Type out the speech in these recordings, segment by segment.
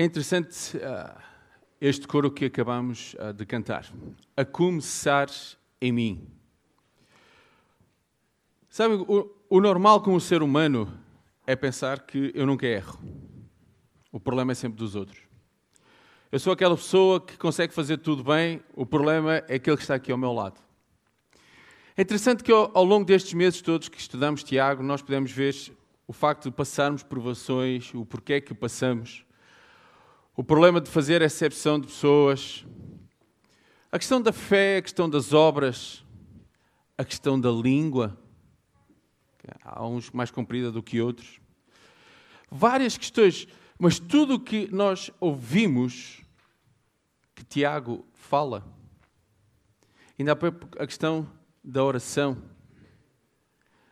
É interessante uh, este coro que acabamos uh, de cantar. A começar em mim. Sabe, o, o normal como ser humano é pensar que eu nunca erro. O problema é sempre dos outros. Eu sou aquela pessoa que consegue fazer tudo bem, o problema é aquele que está aqui ao meu lado. É interessante que ao, longo destes meses todos que estudamos Tiago, nós podemos ver o facto de passarmos provações, o porquê que passamos, o problema de fazer exceção de pessoas, a questão da fé, a questão das obras, a questão da língua, há uns mais comprida do que outros, várias questões, mas tudo o que nós ouvimos que Tiago fala, ainda há a questão da oração,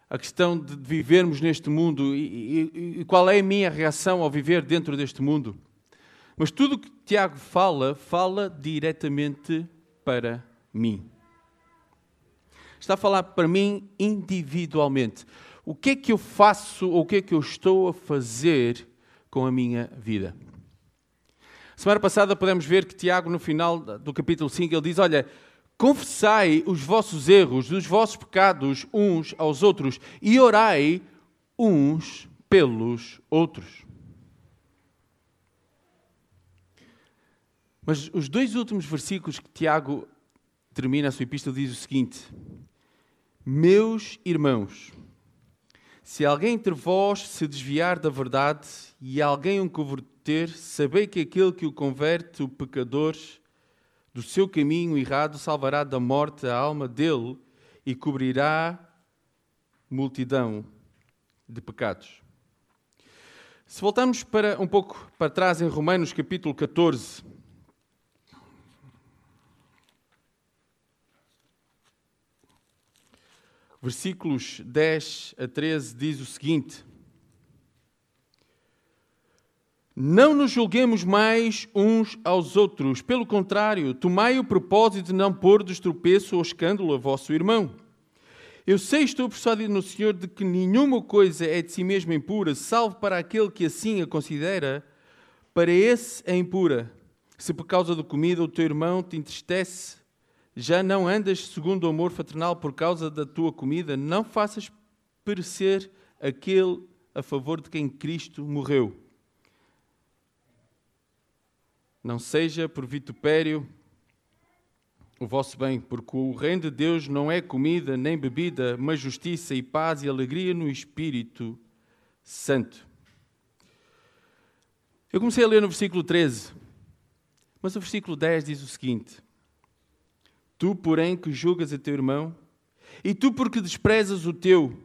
a questão de vivermos neste mundo e, e, e qual é a minha reação ao viver dentro deste mundo. Mas tudo o que Tiago fala, fala diretamente para mim. Está a falar para mim individualmente. O que é que eu faço ou o que é que eu estou a fazer com a minha vida? Semana passada podemos ver que Tiago, no final do capítulo 5, ele diz: Olha, confessai os vossos erros, os vossos pecados uns aos outros e orai uns pelos outros. Mas os dois últimos versículos que Tiago termina a sua epístola diz o seguinte: Meus irmãos, se alguém entre vós se desviar da verdade e alguém o converter, sabei que aquele que o converte, o pecador, do seu caminho errado, salvará da morte a alma dele e cobrirá multidão de pecados. Se voltarmos para um pouco para trás em Romanos capítulo 14, versículos 10 a 13, diz o seguinte: Não nos julguemos mais uns aos outros, pelo contrário, tomai o propósito de não pôr de estropeço ou escândalo a vosso irmão. Eu sei, estou persuadido no Senhor, de que nenhuma coisa é de si mesma impura, salvo para aquele que assim a considera, para esse é impura. Se por causa da comida o teu irmão te entristece, já não andas segundo o amor fraternal por causa da tua comida, não faças perecer aquele a favor de quem Cristo morreu. Não seja por vitupério o vosso bem, porque o reino de Deus não é comida nem bebida, mas justiça e paz e alegria no Espírito Santo. Eu comecei a ler no versículo 13, mas o versículo 10 diz o seguinte: Tu, porém, que julgas a teu irmão, e tu, porque desprezas o teu,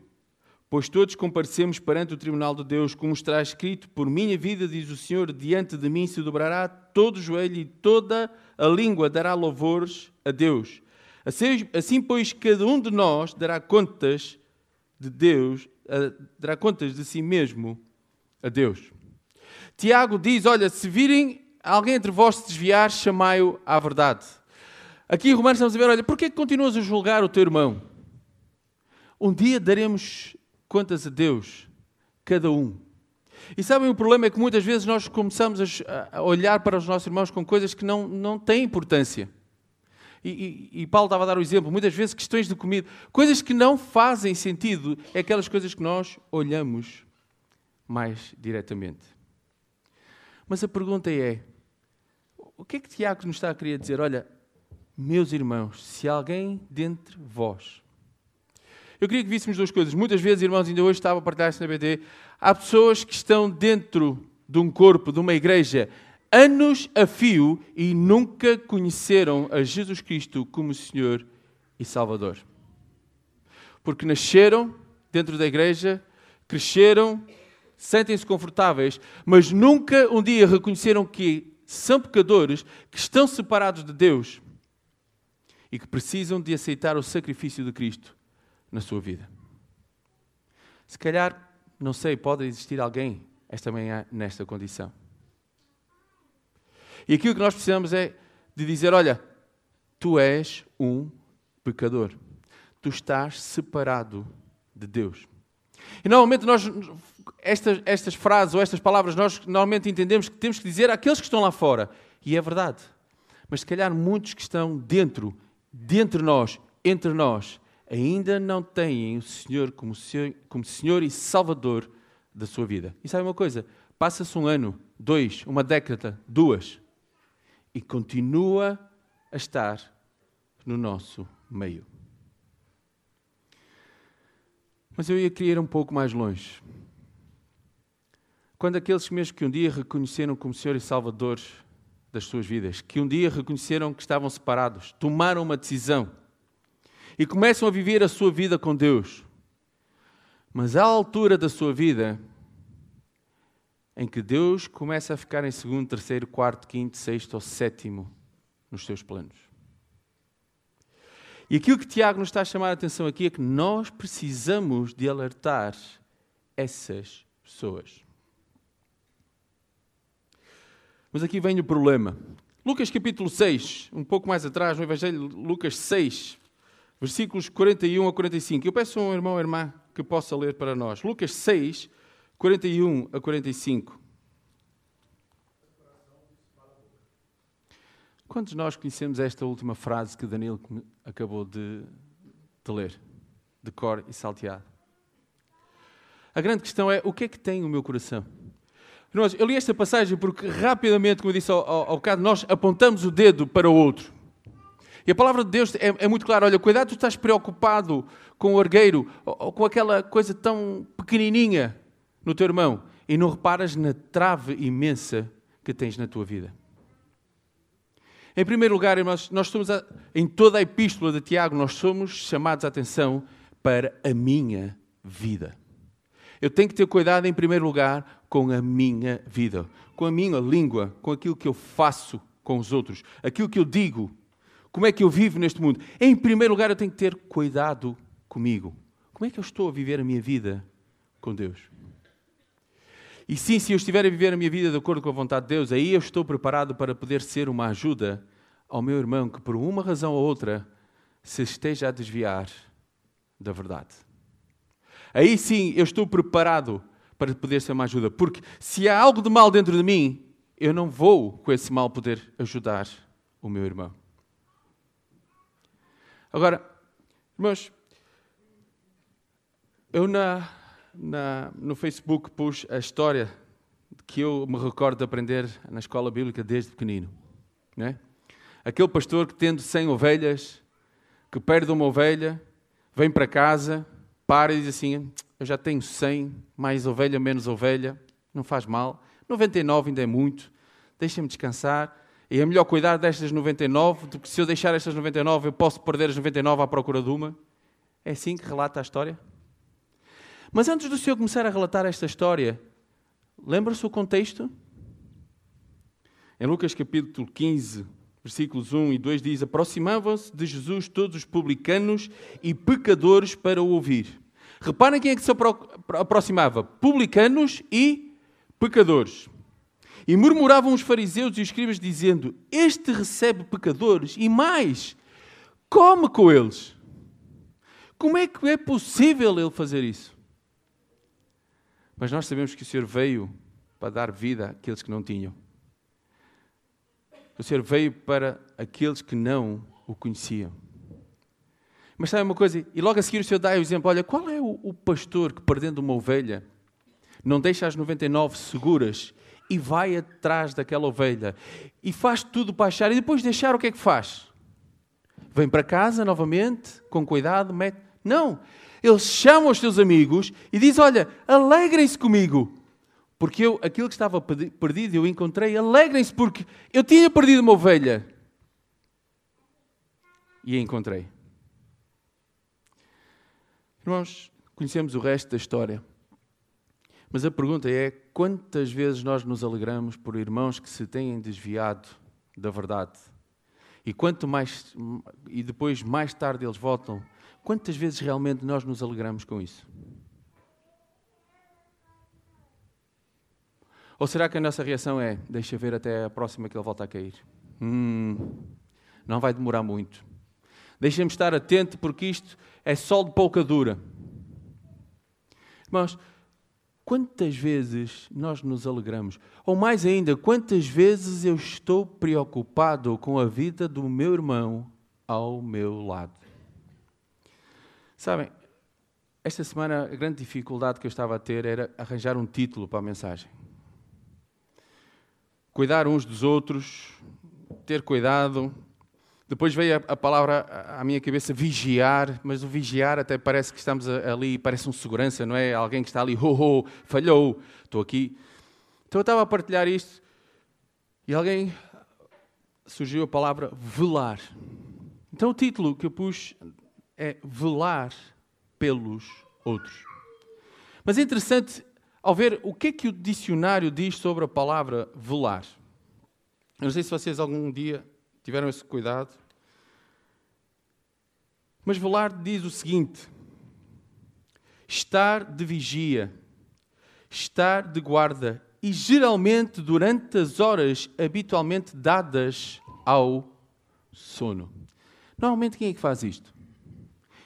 pois todos comparecemos perante o tribunal de Deus, como está escrito: Por minha vida, diz o Senhor, diante de mim se dobrará todo o joelho e toda a língua dará louvores a Deus. Assim, assim pois, cada um de nós dará contas de Deus, dará contas de si mesmo a Deus. Tiago diz: Olha, se virem alguém entre vós se desviar, chamai-o à verdade. Aqui em Romanos estamos a ver, olha, porquê que continuas a julgar o teu irmão? Um dia daremos contas a Deus, cada um. E sabem, o problema é que muitas vezes nós começamos a olhar para os nossos irmãos com coisas que não, não têm importância. E, e, e, Paulo estava a dar o exemplo, muitas vezes questões de comida, coisas que não fazem sentido, é aquelas coisas que nós olhamos mais diretamente. Mas a pergunta é: o que é que Tiago nos está a querer dizer? Olha, meus irmãos, se alguém dentre vós. Eu queria que víssemos duas coisas. Muitas vezes, irmãos, ainda hoje estava a partilhar isso na BD. Há pessoas que estão dentro de um corpo, de uma igreja, anos a fio e nunca conheceram a Jesus Cristo como Senhor e Salvador. Porque nasceram dentro da igreja, cresceram, sentem-se confortáveis, mas nunca um dia reconheceram que são pecadores, que estão separados de Deus e que precisam de aceitar o sacrifício de Cristo na sua vida. Se calhar, não sei, pode existir alguém esta manhã nesta condição. E aquilo que nós precisamos é de dizer: olha, tu és um pecador. Tu estás separado de Deus. E normalmente nós estas, estas frases ou estas palavras nós normalmente entendemos que temos que dizer àqueles que estão lá fora. E é verdade. Mas se calhar muitos que estão dentro, dentro de nós, entre nós, ainda não têm o Senhor como Senhor, como Senhor e Salvador da sua vida. E sabe uma coisa? Passa-se um ano, dois, uma década, duas, e continua a estar no nosso meio. Mas eu ia querer ir um pouco mais longe. Quando aqueles mesmo que um dia reconheceram como Senhor e Salvador das suas vidas, que um dia reconheceram que estavam separados, tomaram uma decisão e começam a viver a sua vida com Deus. Mas à altura da sua vida, em que Deus começa a ficar em segundo, terceiro, quarto, quinto, sexto ou sétimo nos seus planos. E aquilo que Tiago nos está a chamar a atenção aqui é que nós precisamos de alertar essas pessoas. Mas aqui vem o problema. Lucas capítulo 6, um pouco mais atrás, no Evangelho Lucas 6, versículos 41 a 45. Eu peço a um irmão ou irmã que possa ler para nós. Lucas 6, 41 a 45. Quantos de nós conhecemos esta última frase que Daniel acabou de, de ler, de cor e salteado? A grande questão é: o que é que tem o meu coração? Irmãos, eu li esta passagem porque rapidamente, como eu disse ao, ao, ao bocado, nós apontamos o dedo para o outro. E a palavra de Deus é, é muito clara: olha, cuidado, tu estás preocupado com o argueiro ou, ou com aquela coisa tão pequenininha no teu irmão e não reparas na trave imensa que tens na tua vida. Em primeiro lugar, irmãos, nós somos, a, em toda a epístola de Tiago, nós somos chamados a atenção para a minha vida. Eu tenho que ter cuidado, em primeiro lugar, com a minha vida, com a minha língua, com aquilo que eu faço com os outros, aquilo que eu digo, como é que eu vivo neste mundo. Em primeiro lugar, eu tenho que ter cuidado comigo. Como é que eu estou a viver a minha vida com Deus? E sim, se eu estiver a viver a minha vida de acordo com a vontade de Deus, aí eu estou preparado para poder ser uma ajuda ao meu irmão que, por uma razão ou outra, se esteja a desviar da verdade. Aí sim eu estou preparado para poder ser uma ajuda, porque se há algo de mal dentro de mim, eu não vou com esse mal poder ajudar o meu irmão. Agora, irmãos, eu na, na, no Facebook pus a história que eu me recordo de aprender na escola bíblica desde pequenino. Né? Aquele pastor que, tendo 100 ovelhas, que perde uma ovelha, vem para casa, para e diz assim: Eu já tenho 100, mais ovelha, menos ovelha, não faz mal. 99 ainda é muito, deixem-me descansar. E é melhor cuidar destas 99 do que se eu deixar estas 99 eu posso perder as 99 à procura de uma. É assim que relata a história? Mas antes do Senhor começar a relatar esta história, lembra-se o contexto? Em Lucas capítulo 15, versículos 1 e 2 diz: Aproximavam-se de Jesus todos os publicanos e pecadores para o ouvir. Reparem quem é que se aproximava: publicanos e pecadores. E murmuravam os fariseus e os escribas, dizendo: Este recebe pecadores e mais, come com eles. Como é que é possível ele fazer isso? Mas nós sabemos que o Senhor veio para dar vida àqueles que não tinham. O Senhor veio para aqueles que não o conheciam. Mas sabe uma coisa? E logo a seguir o Senhor dá o exemplo: olha, qual é o, pastor que, perdendo uma ovelha, não deixa as 99 seguras e vai atrás daquela ovelha e faz tudo para achar e depois deixar o que é que faz? Vem para casa novamente, com cuidado, mete. Não! ele chama os seus amigos e diz: Olha, alegrem-se comigo, porque eu, aquilo que estava perdido, eu encontrei. Alegrem-se, porque eu tinha perdido uma ovelha e a encontrei. Irmãos, conhecemos o resto da história. Mas a pergunta é: quantas vezes nós nos alegramos por irmãos que se têm desviado da verdade? E quanto mais e depois mais tarde eles voltam Quantas vezes realmente nós nos alegramos com isso? Ou será que a nossa reação é: deixa ver até a próxima que ele volta a cair? Hum, não vai demorar muito. Deixa-me estar atento porque isto é sol de pouca dura. Irmãos, quantas vezes nós nos alegramos? Ou mais ainda, quantas vezes eu estou preocupado com a vida do meu irmão ao meu lado? Sabem, esta semana a grande dificuldade que eu estava a ter era arranjar um título para a mensagem. Cuidar uns dos outros, ter cuidado, depois veio a, a, palavra à minha cabeça vigiar, mas o vigiar até parece que estamos ali, parece um segurança, não é? Alguém que está ali, oh, oh, falhou, estou aqui. Então eu estava a partilhar isto e alguém surgiu a palavra velar. Então o título que eu pus é Velar pelos outros. Mas é interessante ao ver o que é que o dicionário diz sobre a palavra velar. Eu não sei se vocês algum dia tiveram esse cuidado. Mas Velar diz o seguinte: estar de vigia, estar de guarda, e geralmente durante as horas habitualmente dadas ao sono. Normalmente quem é que faz isto?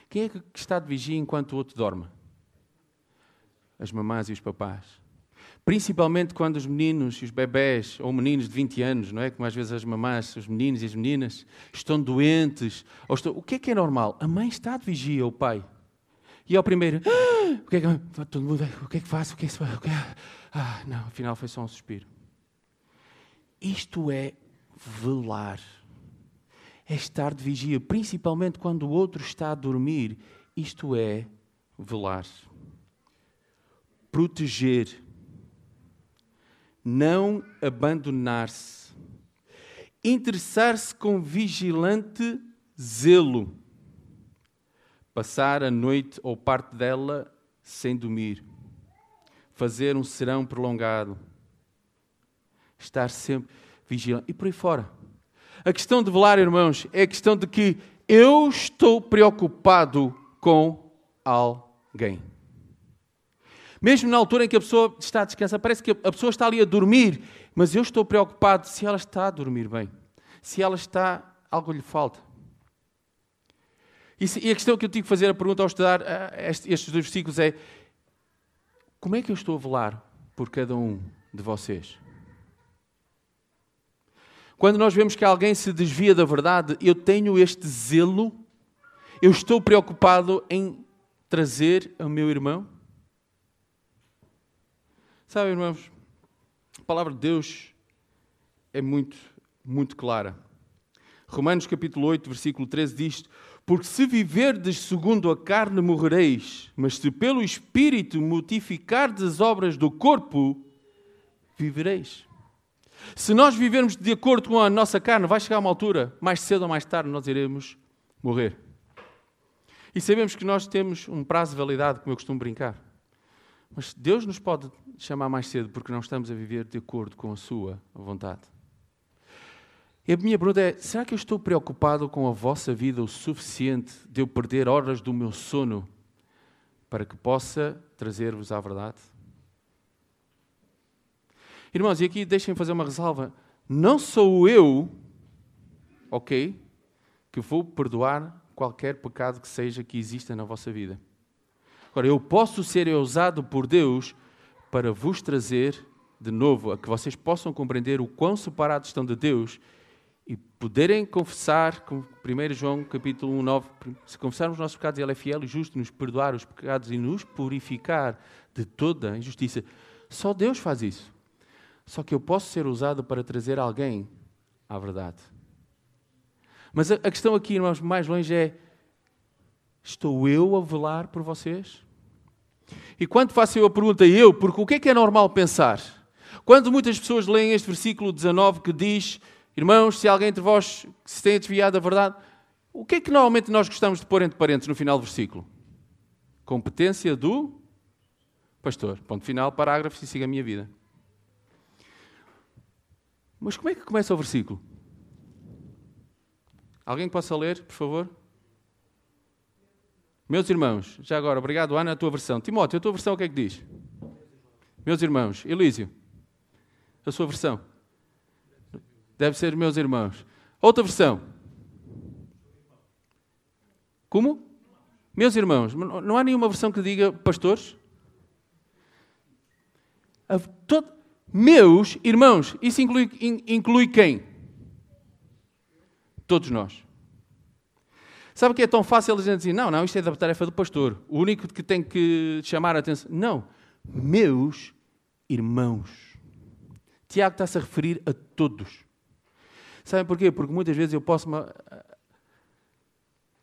Quem é que está de vigia enquanto o outro dorme? As mamás e os papás. Principalmente quando os meninos e os bebés, ou meninos de 20 anos, não é? Como às vezes as mamás, os meninos e as meninas, estão doentes. Ou estão... O que é que é normal? A mãe está de vigia, o pai. E ao primeiro, ah, o que é que, todo mundo, o que é que faço? O que é que é? Ah, não, afinal foi só um suspiro. Isto é velar. É estar de vigia, principalmente quando o outro está a dormir. Isto é velar. Proteger não abandonar-se, interessar-se com vigilante zelo, passar a noite ou parte dela sem dormir, fazer um serão prolongado, estar sempre vigilante. E por aí fora. A questão de velar, irmãos, é a questão de que eu estou preocupado com alguém. Mesmo na altura em que a pessoa está a descansar, parece que a pessoa está ali a dormir, mas eu estou preocupado se ela está a dormir bem, se ela está, algo lhe falta. E a questão que eu tive que fazer, a pergunta ao estudar eh, estes dois versículos é: como é que eu estou a velar por cada um de vocês? Quando nós vemos que alguém se desvia da verdade, eu tenho este zelo, eu estou preocupado em trazer ao meu irmão Sabe, irmãos, a palavra de Deus é muito, muito clara. Romanos capítulo 8, versículo 13 diz: Porque se viverdes segundo a carne, morrereis, mas se pelo Espírito mortificardes as obras do corpo, vivereis. Se nós vivermos de acordo com a nossa carne, vai chegar uma altura, mais cedo ou mais tarde, nós iremos morrer. E sabemos que nós temos um prazo de validade, como eu costumo brincar. Mas Deus nos pode chamar mais cedo porque não estamos a viver de acordo com a Sua vontade. E a minha pergunta é: será que eu estou preocupado com a vossa vida o suficiente de eu perder horas do meu sono para que possa trazer-vos à verdade? Irmãos, e aqui deixem-me fazer uma ressalva. Não sou eu, ok, que vou perdoar qualquer pecado que seja que exista na vossa vida. Agora, eu posso ser usado por Deus para vos trazer de novo a que vocês possam compreender o quão separados estão de Deus e poderem confessar, como 1 João capítulo 1, 9, se confessarmos os nossos pecados, Ele é fiel e justo, nos perdoar os pecados e nos purificar de toda a injustiça. Só Deus faz isso. Só que eu posso ser usado para trazer alguém à verdade. Mas a, questão aqui, irmãos, mais longe é: estou eu a velar por vocês? E quando faço eu a pergunta eu, porque o que é que é normal pensar? Quando muitas pessoas leem este versículo 19 que diz, irmãos, se alguém entre vós se tem desviado da verdade, o que é que normalmente nós gostamos de pôr entre parênteses no final do versículo? Competência do pastor. Ponto final, parágrafo e siga a minha vida. Mas como é que começa o versículo? Alguém possa ler, por favor? Meus irmãos, já agora, obrigado, Ana, a tua versão. Timóteo, a tua versão o que é que diz? Meus irmãos. Elísio, a sua versão? Deve ser meus irmãos. Outra versão? Como? Meus irmãos. Não há nenhuma versão que diga pastores? A, todo, meus irmãos, isso inclui, in, inclui quem? Todos nós. Sabe que é tão fácil gente dizer, não, não, isto é da tarefa do pastor. O único que tem que chamar a atenção. Não, meus irmãos. Tiago está-se a referir a todos. Sabem porquê? Porque muitas vezes eu posso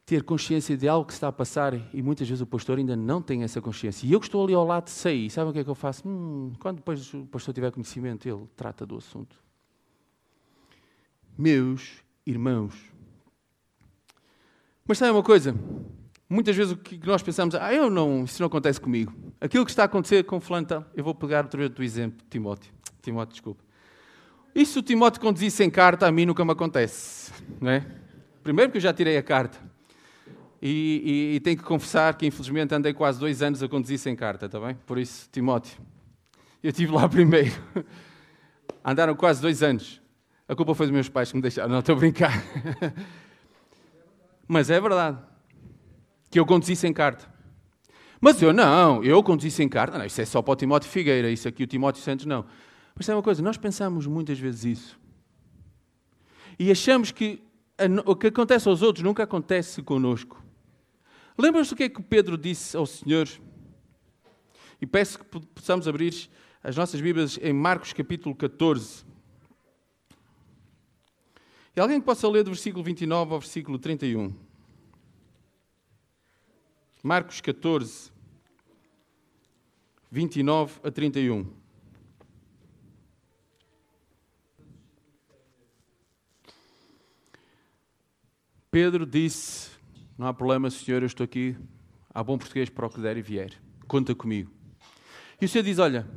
ter consciência de algo que está a passar e muitas vezes o pastor ainda não tem essa consciência. E eu que estou ali ao lado sei, sabem o que é que eu faço? Hum, quando depois o pastor tiver conhecimento, ele trata do assunto. Meus irmãos. Mas sabem uma coisa? Muitas vezes o que nós pensamos, ah, eu não, isso não acontece comigo. Aquilo que está a acontecer com fulano, eu vou pegar outra vez do exemplo, Timóteo. Timóteo, desculpa. Isso o Timóteo conduzisse em carta, a mim nunca me acontece. Não é? Primeiro porque eu já tirei a carta. E, e, e, tenho que confessar que, infelizmente, andei quase dois anos a conduzir sem carta, está bem? Por isso, Timóteo, eu estive lá primeiro. Andaram quase dois anos. A culpa foi dos meus pais que me deixaram. Não, estou a brincar. Mas é verdade. Que eu conduzi sem carta. Mas eu não, eu conduzi sem carta. Não, isso é só para o Timóteo Figueira, isso aqui o Timóteo Santos não. Mas é uma coisa, nós pensamos muitas vezes isso. E achamos que o que acontece aos outros nunca acontece conosco. Lembram-se do que é que Pedro disse ao Senhor? E peço que possamos abrir as nossas Bíblias em Marcos capítulo 14. E alguém que possa ler do versículo 29 ao versículo 31. Marcos 14, 29 a 31. Pedro disse: Não há problema, Senhor, eu estou aqui. Há bom português para o que der e vier. Conta comigo. E o Senhor diz: Olha,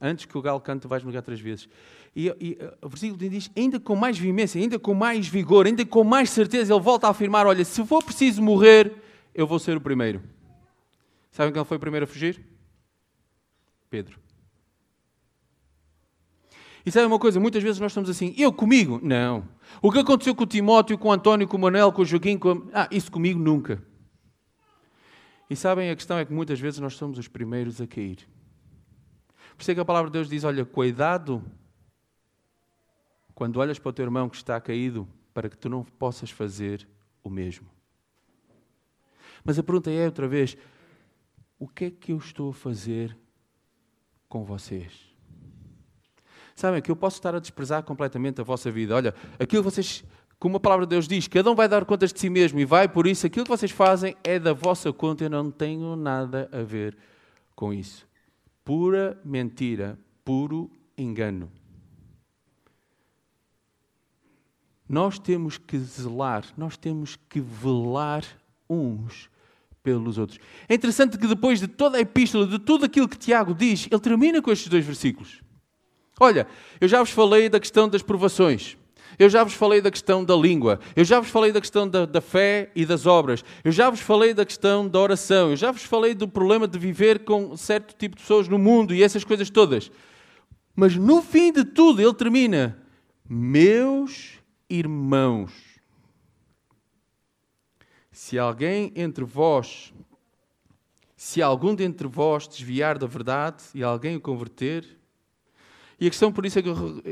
antes que o galo cante, vais-me ligar três vezes. E, e o versículo diz: ainda com mais veemência, ainda com mais vigor, ainda com mais certeza, ele volta a afirmar: Olha, se for preciso morrer, eu vou ser o primeiro. Sabem quem foi o primeiro a fugir? Pedro. E sabe uma coisa? Muitas vezes nós estamos assim, eu comigo? Não. O que aconteceu com o Timóteo, com o António, com o Manuel, com o Joaquim, com... Ah, isso comigo nunca. E sabem, a questão é que muitas vezes nós somos os primeiros a cair. Por isso é que a palavra de Deus diz, olha, cuidado quando olhas para o teu irmão que está caído, para que tu não possas fazer o mesmo. Mas a pergunta é outra vez, o que é que eu estou a fazer com vocês? Sabem que eu posso estar a desprezar completamente a vossa vida. Olha, aquilo que vocês, como a palavra de Deus diz, cada um vai dar contas de si mesmo e vai por isso, aquilo que vocês fazem é da vossa conta, eu não tenho nada a ver com isso. Pura mentira, puro engano. Nós temos que zelar, nós temos que velar uns pelos outros. É interessante que depois de toda a epístola, de tudo aquilo que Tiago diz, ele termina com estes dois versículos. Olha, eu já vos falei da questão das provações. Eu já vos falei da questão da língua. Eu já vos falei da questão da, da, fé e das obras. Eu já vos falei da questão da oração. Eu já vos falei do problema de viver com certo tipo de pessoas no mundo e essas coisas todas. Mas no fim de tudo, ele termina: Meus irmãos, se alguém entre vós, se algum dentre vós desviar da verdade e alguém o converter, e a questão por isso é que eu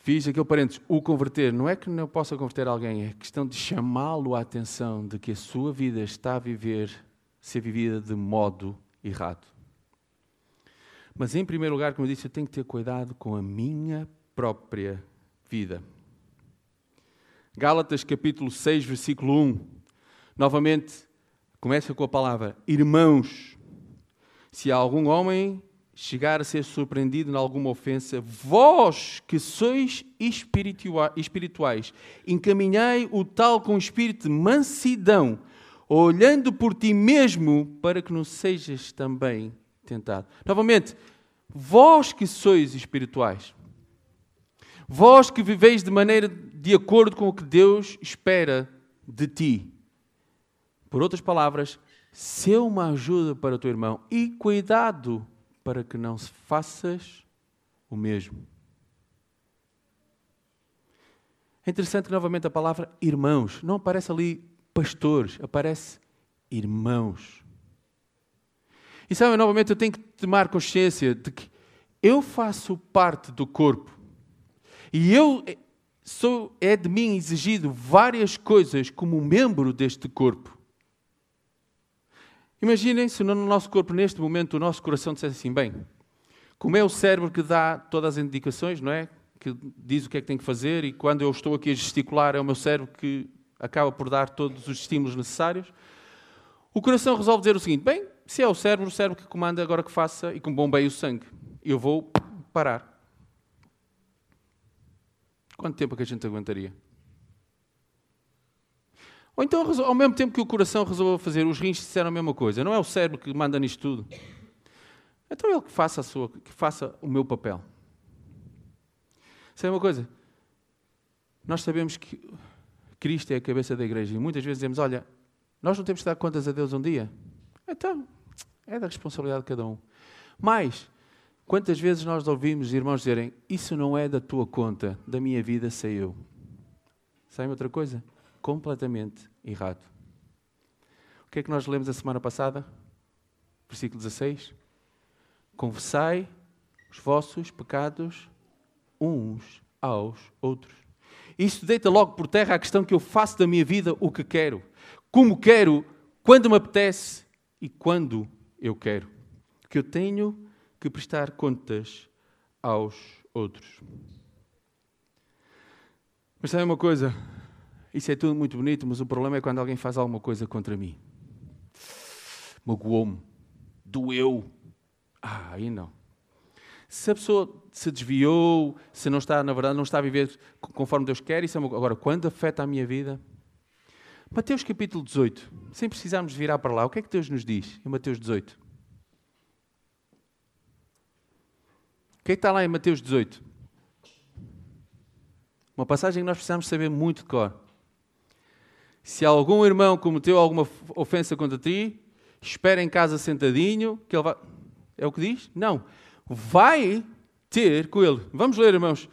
fiz aquele parênteses, o converter, não é que não possa converter alguém, é questão de chamá-lo à atenção de que a sua vida está a viver, ser vivida de modo errado. Mas em primeiro lugar, como eu disse, eu tenho que ter cuidado com a minha própria vida. Gálatas capítulo 6, versículo 1. Novamente, começa com a palavra irmãos. Se há algum homem chegar a ser surpreendido em alguma ofensa, vós que sois espirituais, encaminhai o tal com espírito de mansidão, olhando por ti mesmo, para que não sejas também tentado. Novamente, vós que sois espirituais, vós que viveis de maneira de acordo com o que Deus espera de ti. Por outras palavras, ser uma ajuda para o teu irmão e cuidado para que não faças o mesmo. É interessante que novamente a palavra irmãos não aparece ali pastores, aparece irmãos. E sabe, novamente, eu tenho que tomar consciência de que eu faço parte do corpo. E eu sou, é de mim exigido várias coisas como membro deste corpo. Imaginem se no nosso corpo, neste momento, o nosso coração dissesse assim: bem, como é o cérebro que dá todas as indicações, não é? Que diz o que é que tem que fazer, e quando eu estou aqui a gesticular, é o meu cérebro que acaba por dar todos os estímulos necessários. O coração resolve dizer o seguinte: bem, se é o cérebro, o cérebro que comanda agora que faça e que bombeie o sangue. Eu vou parar. Quanto tempo é que a gente aguentaria? Ou então, ao mesmo tempo que o coração resolveu fazer, os rins disseram a mesma coisa. Não é o cérebro que manda nisto tudo. Então ele que faça, a sua, que faça o meu papel. Sabe uma coisa? Nós sabemos que Cristo é a cabeça da igreja e muitas vezes dizemos: olha, nós não temos que dar contas a Deus um dia. Então, é da responsabilidade de cada um. Mas, quantas vezes nós ouvimos irmãos dizerem: Isso não é da tua conta, da minha vida sei eu. Sabe outra coisa? Completamente errado. O que é que nós lemos a semana passada? Versículo 16. Confessai os vossos pecados uns aos outros. Isto deita logo por terra a questão que eu faço da minha vida o que quero, como quero, quando me apetece e quando eu quero. Que eu tenho que prestar contas aos outros. Mas sabe uma coisa? Isso é tudo muito bonito, mas o problema é quando alguém faz alguma coisa contra mim. Magoou-me. Doeu. Ah, aí não. Se a pessoa se desviou, se não está, na verdade, não está a viver conforme Deus quer, isso é uma... agora, quando afeta a minha vida, Mateus capítulo 18, sem precisarmos virar para lá, o que é que Deus nos diz em Mateus 18? O que é que está lá em Mateus 18? Uma passagem que nós precisamos saber muito de cor. Se algum irmão cometeu alguma ofensa contra ti, espera em casa sentadinho, que ele vai. É o que diz? Não. Vai ter com ele. Vamos ler, irmãos.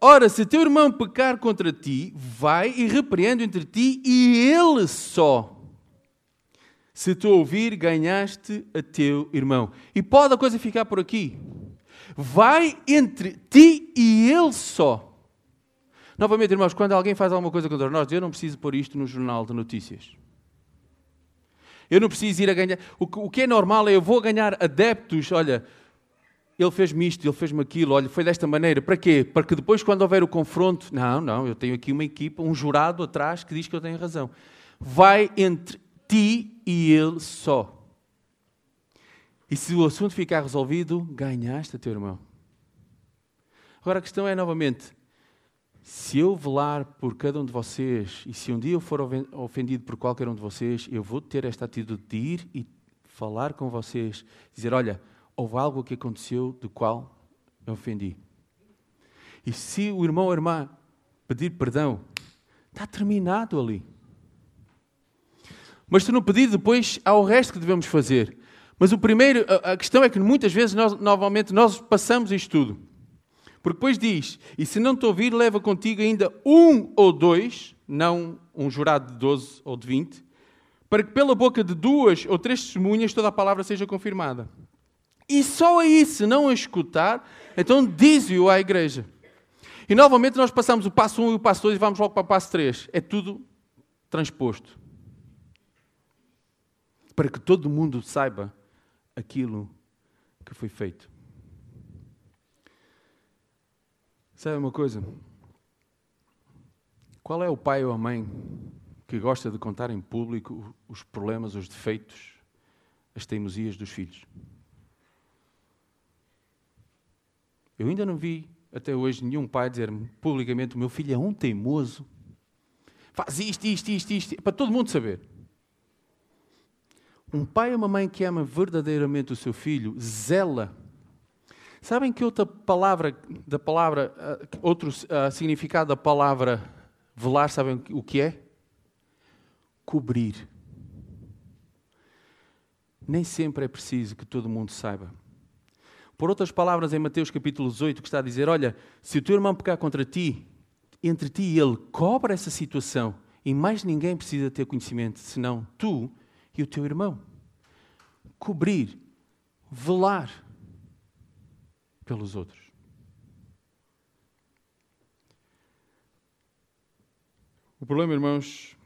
Ora, se teu irmão pecar contra ti, vai e repreende entre ti e ele só. Se tu ouvir, ganhaste a teu irmão. E pode a coisa ficar por aqui. Vai entre ti e ele só. Novamente, irmãos, quando alguém faz alguma coisa contra nós, eu não preciso pôr isto no jornal de notícias. Eu não preciso ir a ganhar. O que é normal é eu vou ganhar adeptos. Olha, ele fez-me isto, ele fez-me aquilo, olha, foi desta maneira. Para quê? Para que depois, quando houver o confronto, não, não, eu tenho aqui uma equipa, um jurado atrás que diz que eu tenho razão. Vai entre ti e ele só. E se o assunto ficar resolvido, ganhaste teu irmão. Agora a questão é novamente: se eu velar por cada um de vocês e se um dia eu for ofendido por qualquer um de vocês, eu vou ter esta atitude de ir e falar com vocês, dizer: olha houve algo que aconteceu do qual eu ofendi. E se o irmão ou a irmã pedir perdão, está terminado ali. Mas se não pedir, depois há o resto que devemos fazer. Mas o primeiro, a, questão é que muitas vezes, nós, novamente, nós passamos isto tudo. Porque depois diz: E se não te ouvir, leva contigo ainda um ou dois, não um jurado de 12 ou de 20, para que pela boca de duas ou três testemunhas toda a palavra seja confirmada. E só aí, se não a escutar, então diz-o à igreja. E novamente nós passamos o passo 1 um e o passo 2 e vamos logo para o passo 3. É tudo transposto. Para que todo mundo saiba aquilo que foi feito. Sabe uma coisa? Qual é o pai ou a mãe que gosta de contar em público os problemas, os defeitos, as teimosias dos filhos? Eu ainda não vi até hoje nenhum pai dizer publicamente: o meu filho é um teimoso, faz isto, isto, isto, isto, para todo mundo saber. Um pai ou uma mãe que ama verdadeiramente o seu filho, zela. Sabem que outra palavra, da palavra, ah, outro uh, significado da palavra velar, sabem o que é? Cobrir. Nem sempre é preciso que todo mundo saiba. Por outras palavras, em Mateus capítulo 18, que está a dizer: Olha, se o teu irmão pecar contra ti, entre ti e ele, cobra essa situação e mais ninguém precisa ter conhecimento senão tu e o teu irmão. Cobrir. velar pelos outros. O problema, irmãos,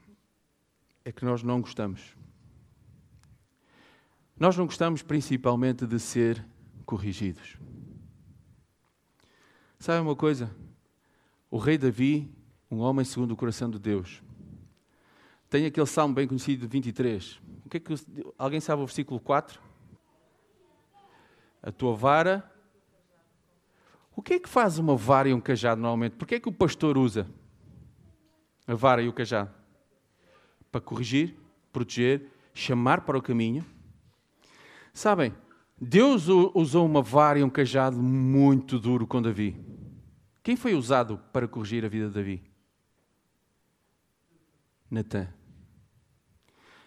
é que nós não gostamos. Nós não gostamos principalmente de ser corrigidos. Sabe uma coisa? O rei Davi, um homem segundo o coração de Deus, tem aquele salmo bem conhecido, 23. O que é que alguém sabe o versículo 4? A tua vara. O que é que faz uma vara e um cajado normalmente? Por que é que o pastor usa a vara e o cajado? Para corrigir, proteger, chamar para o caminho. Sabem, Deus usou uma vara e um cajado muito duro com Davi. Quem foi usado para corrigir a vida de Davi? Natã.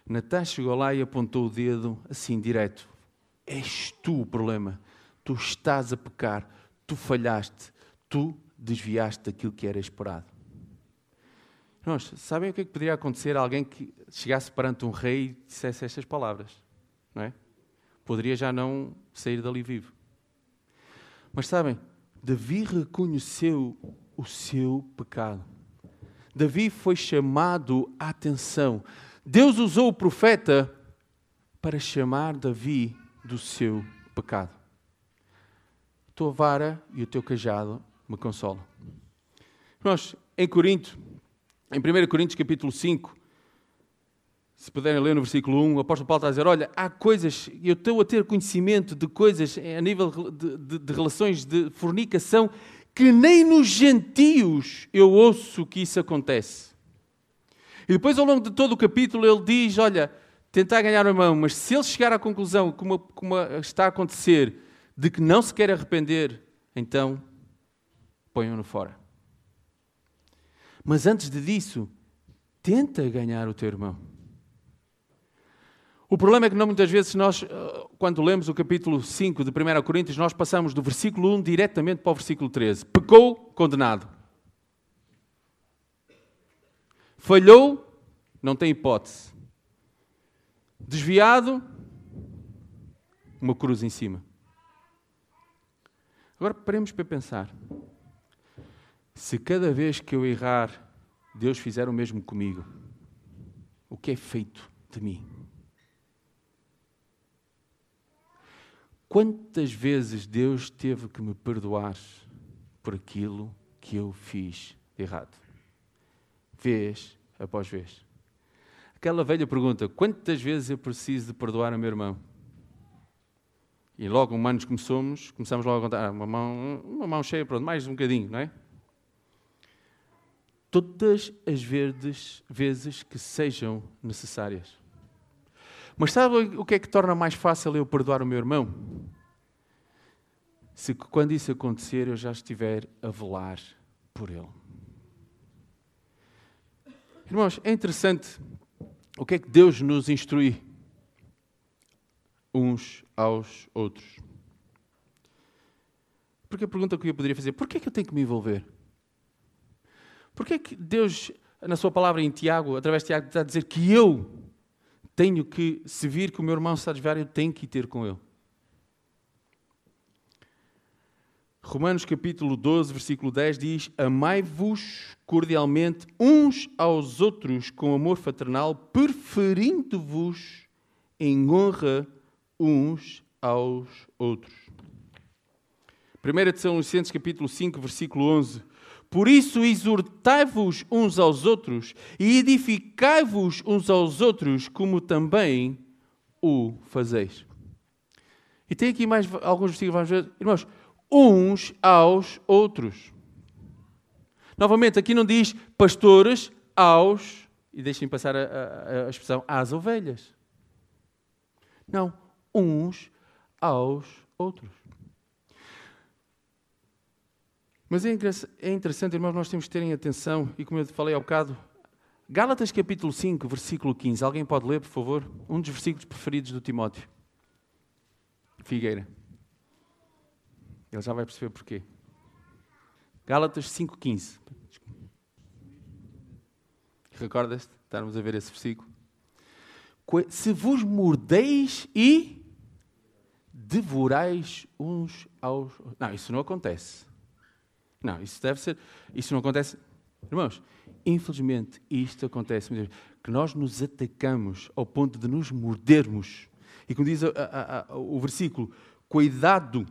Natã chegou lá e apontou o dedo assim, direto. És tu o problema. Tu estás a pecar. Tu falhaste. Tu desviaste daquilo que era esperado. Nós, sabem o que é que poderia acontecer a alguém que chegasse perante um rei e dissesse estas palavras? Não é? Poderia já não sair dali vivo. Mas sabem, Davi reconheceu o seu pecado. Davi foi chamado à atenção. Deus usou o profeta para chamar Davi do seu pecado. Tua vara e o teu cajado me consolam. Nós, em Corinto, em 1 Coríntios capítulo 5, se puderem ler no versículo 1, o apóstolo Paulo está a dizer: Olha, há coisas, eu estou a ter conhecimento de coisas a nível de, de, de relações de fornicação que nem nos gentios eu ouço que isso acontece. E depois, ao longo de todo o capítulo, ele diz: Olha, tentar ganhar a mão, mas se ele chegar à conclusão, como, como está a acontecer, de que não se quer arrepender, então ponham-no fora. Mas antes disso, tenta ganhar o teu irmão. O problema é que não muitas vezes nós, eh, quando lemos o capítulo 5 de 1 Coríntios, nós passamos do versículo 1 diretamente para o versículo 13. Pecou, condenado. Falhou, não tem hipótese. Desviado, uma cruz em cima. Agora paremos para pensar. Se cada vez que eu errar, Deus fizer o mesmo comigo, o que é feito de mim? Quantas vezes Deus teve que me perdoar por aquilo que eu fiz errado? Vez após vez. Aquela velha pergunta: quantas vezes eu preciso de perdoar o meu irmão? E logo, humanos como somos, começamos logo a contar: ah, uma, mão, uma mão cheia, pronto, mais um bocadinho, não é? Todas as verdes vezes que sejam necessárias. Mas sabe o que é que torna mais fácil eu perdoar o meu irmão? Se quando isso acontecer eu já estiver a velar por ele. Irmãos, é interessante o que é que Deus nos instrui uns aos outros. Porque a pergunta que eu poderia fazer, por que é que eu tenho que me envolver? Por que é que Deus, na sua palavra em Tiago, através de Tiago, está a dizer que eu tenho que, se vir que o meu irmão está a desviar, eu tenho que ir ter com ele. Romanos capítulo 12, versículo 10 diz: Amai-vos cordialmente uns aos outros com amor fraternal, preferindo-vos em honra uns aos outros. 1 Tessalonicenses capítulo 5, versículo 11 por isso, exortai-vos uns aos outros e edificai-vos uns aos outros, como também o fazeis. E tem aqui mais alguns versículos, vamos. Irmãos, uns aos outros. Novamente, aqui não diz pastores aos, e deixem passar a, a, a expressão, às ovelhas. Não, uns aos outros. Mas é, é interessante, irmãos, nós temos que terem atenção, e como eu falei há bocado, Gálatas capítulo 5, versículo 15. Alguém pode ler, por favor? Um dos versículos preferidos do Timóteo. Figueira. Ele já vai perceber porquê. Gálatas 5,15. Recordas-te? Estarmos a ver esse versículo. Se vos mordeis e devorais uns aos. Não, isso não acontece. Não, isso deve ser. Isso não acontece. Irmãos, infelizmente isto acontece. Que nós nos atacamos ao ponto de nos mordermos. E como diz a, a, a, o versículo, cuidado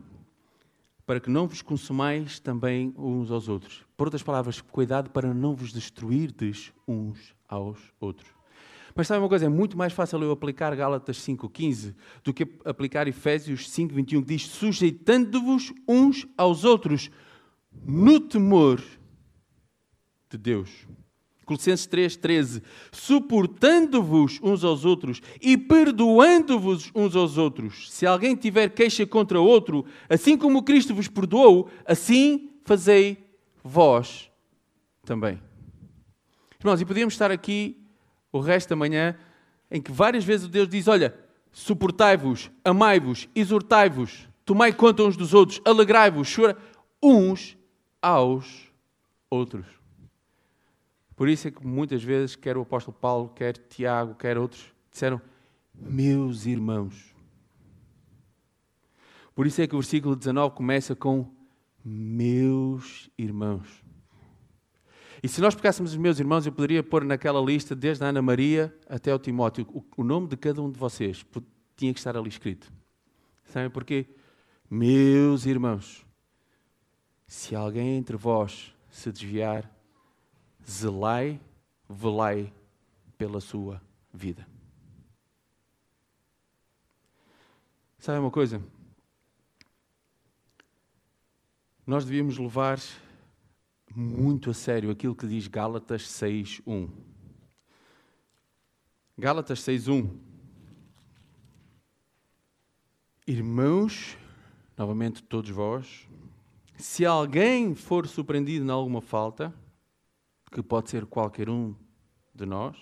para que não vos consumais também uns aos outros. Por outras palavras, cuidado para não vos destruirdes uns aos outros. Mas sabe uma coisa? É muito mais fácil eu aplicar Gálatas 5,15 do que aplicar Efésios 5,21, que diz: sujeitando-vos uns aos outros no temor de Deus. Colossenses 3,13: suportando-vos uns aos outros e perdoando-vos uns aos outros. Se alguém tiver queixa contra outro, assim como Cristo vos perdoou, assim fazei vós também. Irmãos, e podíamos estar aqui o resto da manhã em que várias vezes Deus diz: Olha, suportai-vos, amai-vos, exortai-vos, tomai conta uns dos outros, alegrai-vos, chora uns aos outros. Por isso é que muitas vezes, quer o apóstolo Paulo, quer Tiago, quer outros, disseram: Meus irmãos. Por isso é que o versículo 19 começa com Meus irmãos. E se nós pegássemos os meus irmãos, eu poderia pôr naquela lista, desde a Ana Maria até o Timóteo, o nome de cada um de vocês tinha que estar ali escrito. Sabem porquê? Meus irmãos, se alguém entre vós se desviar, zelai, velai pela sua vida. Sabe uma coisa? Nós devíamos levar muito a sério aquilo que diz Gálatas 6:1. Gálatas 6:1. Irmãos, novamente todos vós, se alguém for surpreendido em alguma falta, que pode ser qualquer um de nós.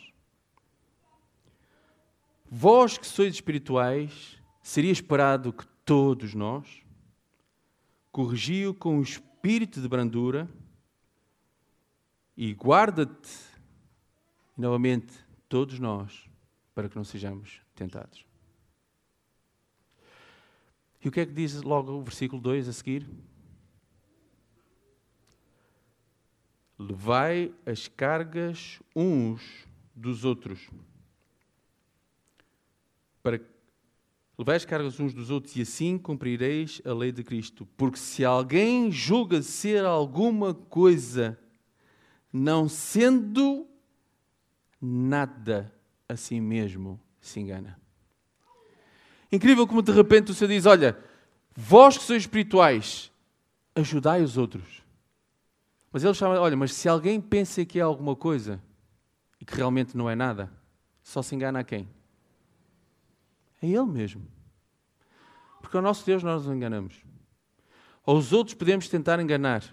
Vós que sois espirituais, seria esperado que todos nós corrigiu com o espírito de brandura e guarda-te, novamente, todos nós, para que não sejamos tentados. E o que é que diz logo o versículo 2 a seguir? Levai as cargas uns dos outros. Para Levai as cargas uns dos outros e assim cumprireis a lei de Cristo. Porque se alguém julga ser alguma coisa, não sendo nada a si mesmo, se engana. Incrível como de repente o Senhor diz: Olha, vós que sois espirituais, ajudai os outros. Mas ele chama, olha, mas se alguém pensa que é alguma coisa e que realmente não é nada, só se engana a quem? É ele mesmo. Porque ao nosso Deus nós nos enganamos. Aos outros podemos tentar enganar.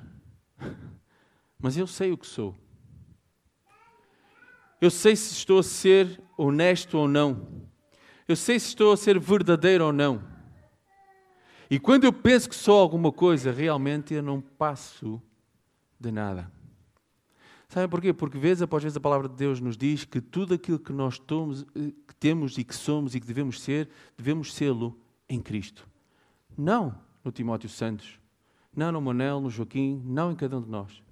Mas eu sei o que sou. Eu sei se estou a ser honesto ou não. Eu sei se estou a ser verdadeiro ou não. E quando eu penso que sou alguma coisa, realmente eu não passo de nada. Sabem porquê? Porque vez após vez a palavra de Deus nos diz que tudo aquilo que nós tomos, que temos e que somos e que devemos ser, devemos sê-lo em Cristo. Não no Timóteo Santos, não no Manel, no Joaquim, não em cada um de nós.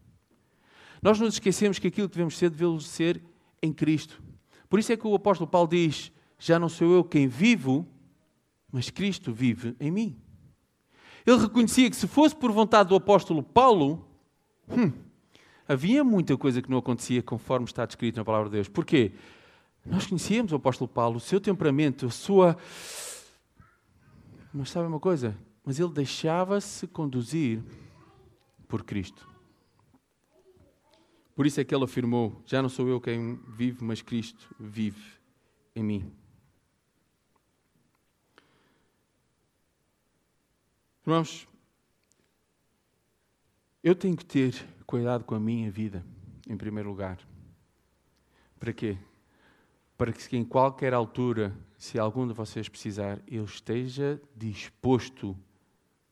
Nós nos esquecemos que aquilo que devemos ser, devemos ser em Cristo. Por isso é que o apóstolo Paulo diz: Já não sou eu quem vivo, mas Cristo vive em mim. Ele reconhecia que se fosse por vontade do apóstolo Paulo, Hum, havia muita coisa que não acontecia conforme está descrito na palavra de Deus. Porquê? Nós conhecíamos o apóstolo Paulo, o seu temperamento, a sua. Mas sabe uma coisa? Mas ele deixava-se conduzir por Cristo. Por isso é que ele afirmou: Já não sou eu quem vive, mas Cristo vive em mim. Irmãos, eu tenho que ter cuidado com a minha vida, em primeiro lugar. Para quê? Para que em qualquer altura, se algum de vocês precisar, eu esteja disposto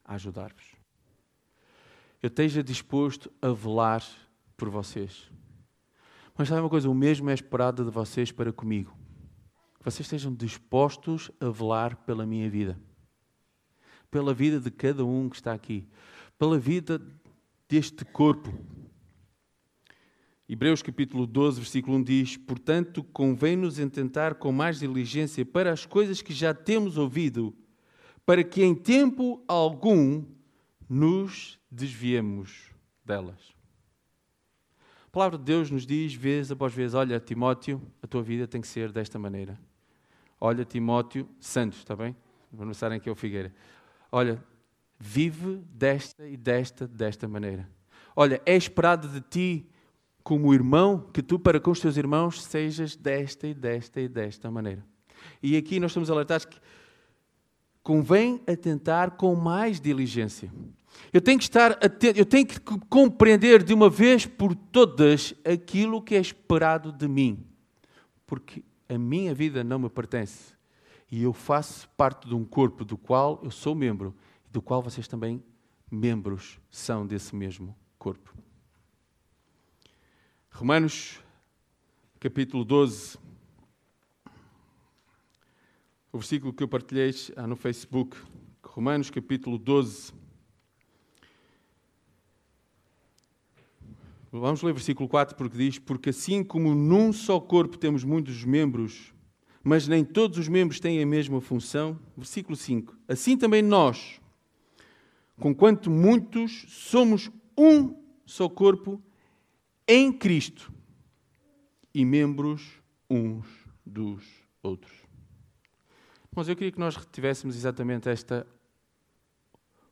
a ajudar-vos. Eu esteja disposto a velar por vocês. Mas sabe uma coisa? O mesmo é esperado de vocês para comigo. Que vocês estejam dispostos a velar pela minha vida. pela vida de cada um que está aqui, pela vida deste corpo. Hebreus capítulo 12, versículo 1 diz: Portanto, convém-nos intentar com mais diligência para as coisas que já temos ouvido, para que em tempo algum nos desviemos delas. A palavra de Deus nos diz, vez após vez: Olha, Timóteo, a tua vida tem que ser desta maneira. Olha, Timóteo, Santos, está bem? Vamos começar aqui ao Figueira. Olha, vive desta e desta, desta maneira. Olha, é esperado de ti, como irmão, que tu, para com os teus irmãos, sejas desta e desta e desta maneira. E aqui nós estamos alertados que convém atentar com mais diligência. Eu tenho que estar atento, eu tenho que compreender de uma vez por todas aquilo que é esperado de mim. Porque a minha vida não me pertence e eu faço parte de um corpo do qual eu sou membro e do qual vocês também membros são desse mesmo corpo. Romanos capítulo 12, o versículo que eu partilhei no Facebook. Romanos capítulo 12. Vamos ler versículo 4 porque diz: Porque assim como num só corpo temos muitos membros, mas nem todos os membros têm a mesma função. Versículo 5. Assim também nós, conquanto muitos, somos um só corpo em Cristo e membros uns dos outros. Mas eu queria que nós retivéssemos exatamente esta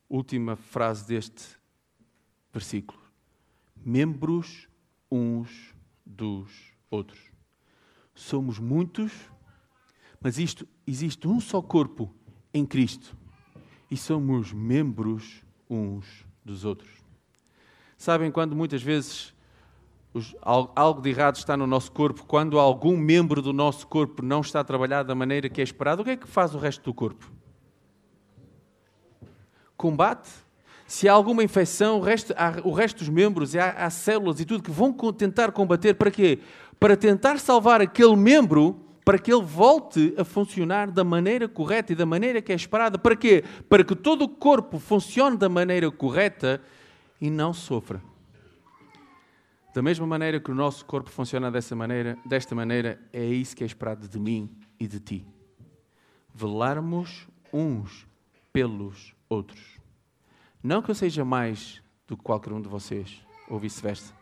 última frase deste versículo. Membros uns dos outros. Somos muitos mas isto, existe um só corpo em Cristo e somos membros uns dos outros. Sabem quando muitas vezes algo de errado está no nosso corpo, quando algum membro do nosso corpo não está a trabalhar da maneira que é esperado, o que é que faz o resto do corpo? Combate. Se há alguma infecção, o resto, o resto dos membros, há, há células e tudo que vão tentar combater para quê? Para tentar salvar aquele membro para que ele volte a funcionar da maneira correta e da maneira que é esperada. Para quê? Para que todo o corpo funcione da maneira correta e não sofra. Da mesma maneira que o nosso corpo funciona dessa maneira, desta maneira, é isso que é esperado de mim e de ti. Velarmos uns pelos outros. Não que eu seja mais do que qualquer um de vocês, ou vice-versa,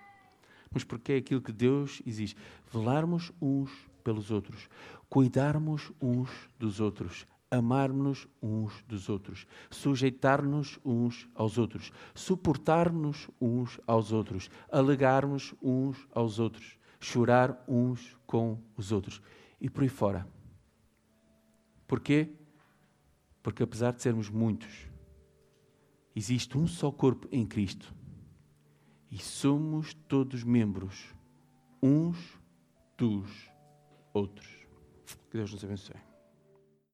mas porque é aquilo que Deus exige. Velarmos uns pelos outros, cuidarmos uns dos outros, amarmos uns dos outros, sujeitar-nos uns aos outros, suportar-nos uns aos outros, alegarmos uns aos outros, chorar uns com os outros e por aí fora. Porquê? Porque apesar de sermos muitos, existe um só corpo em Cristo e somos todos membros uns dos outros. Que Deus nos abençoe.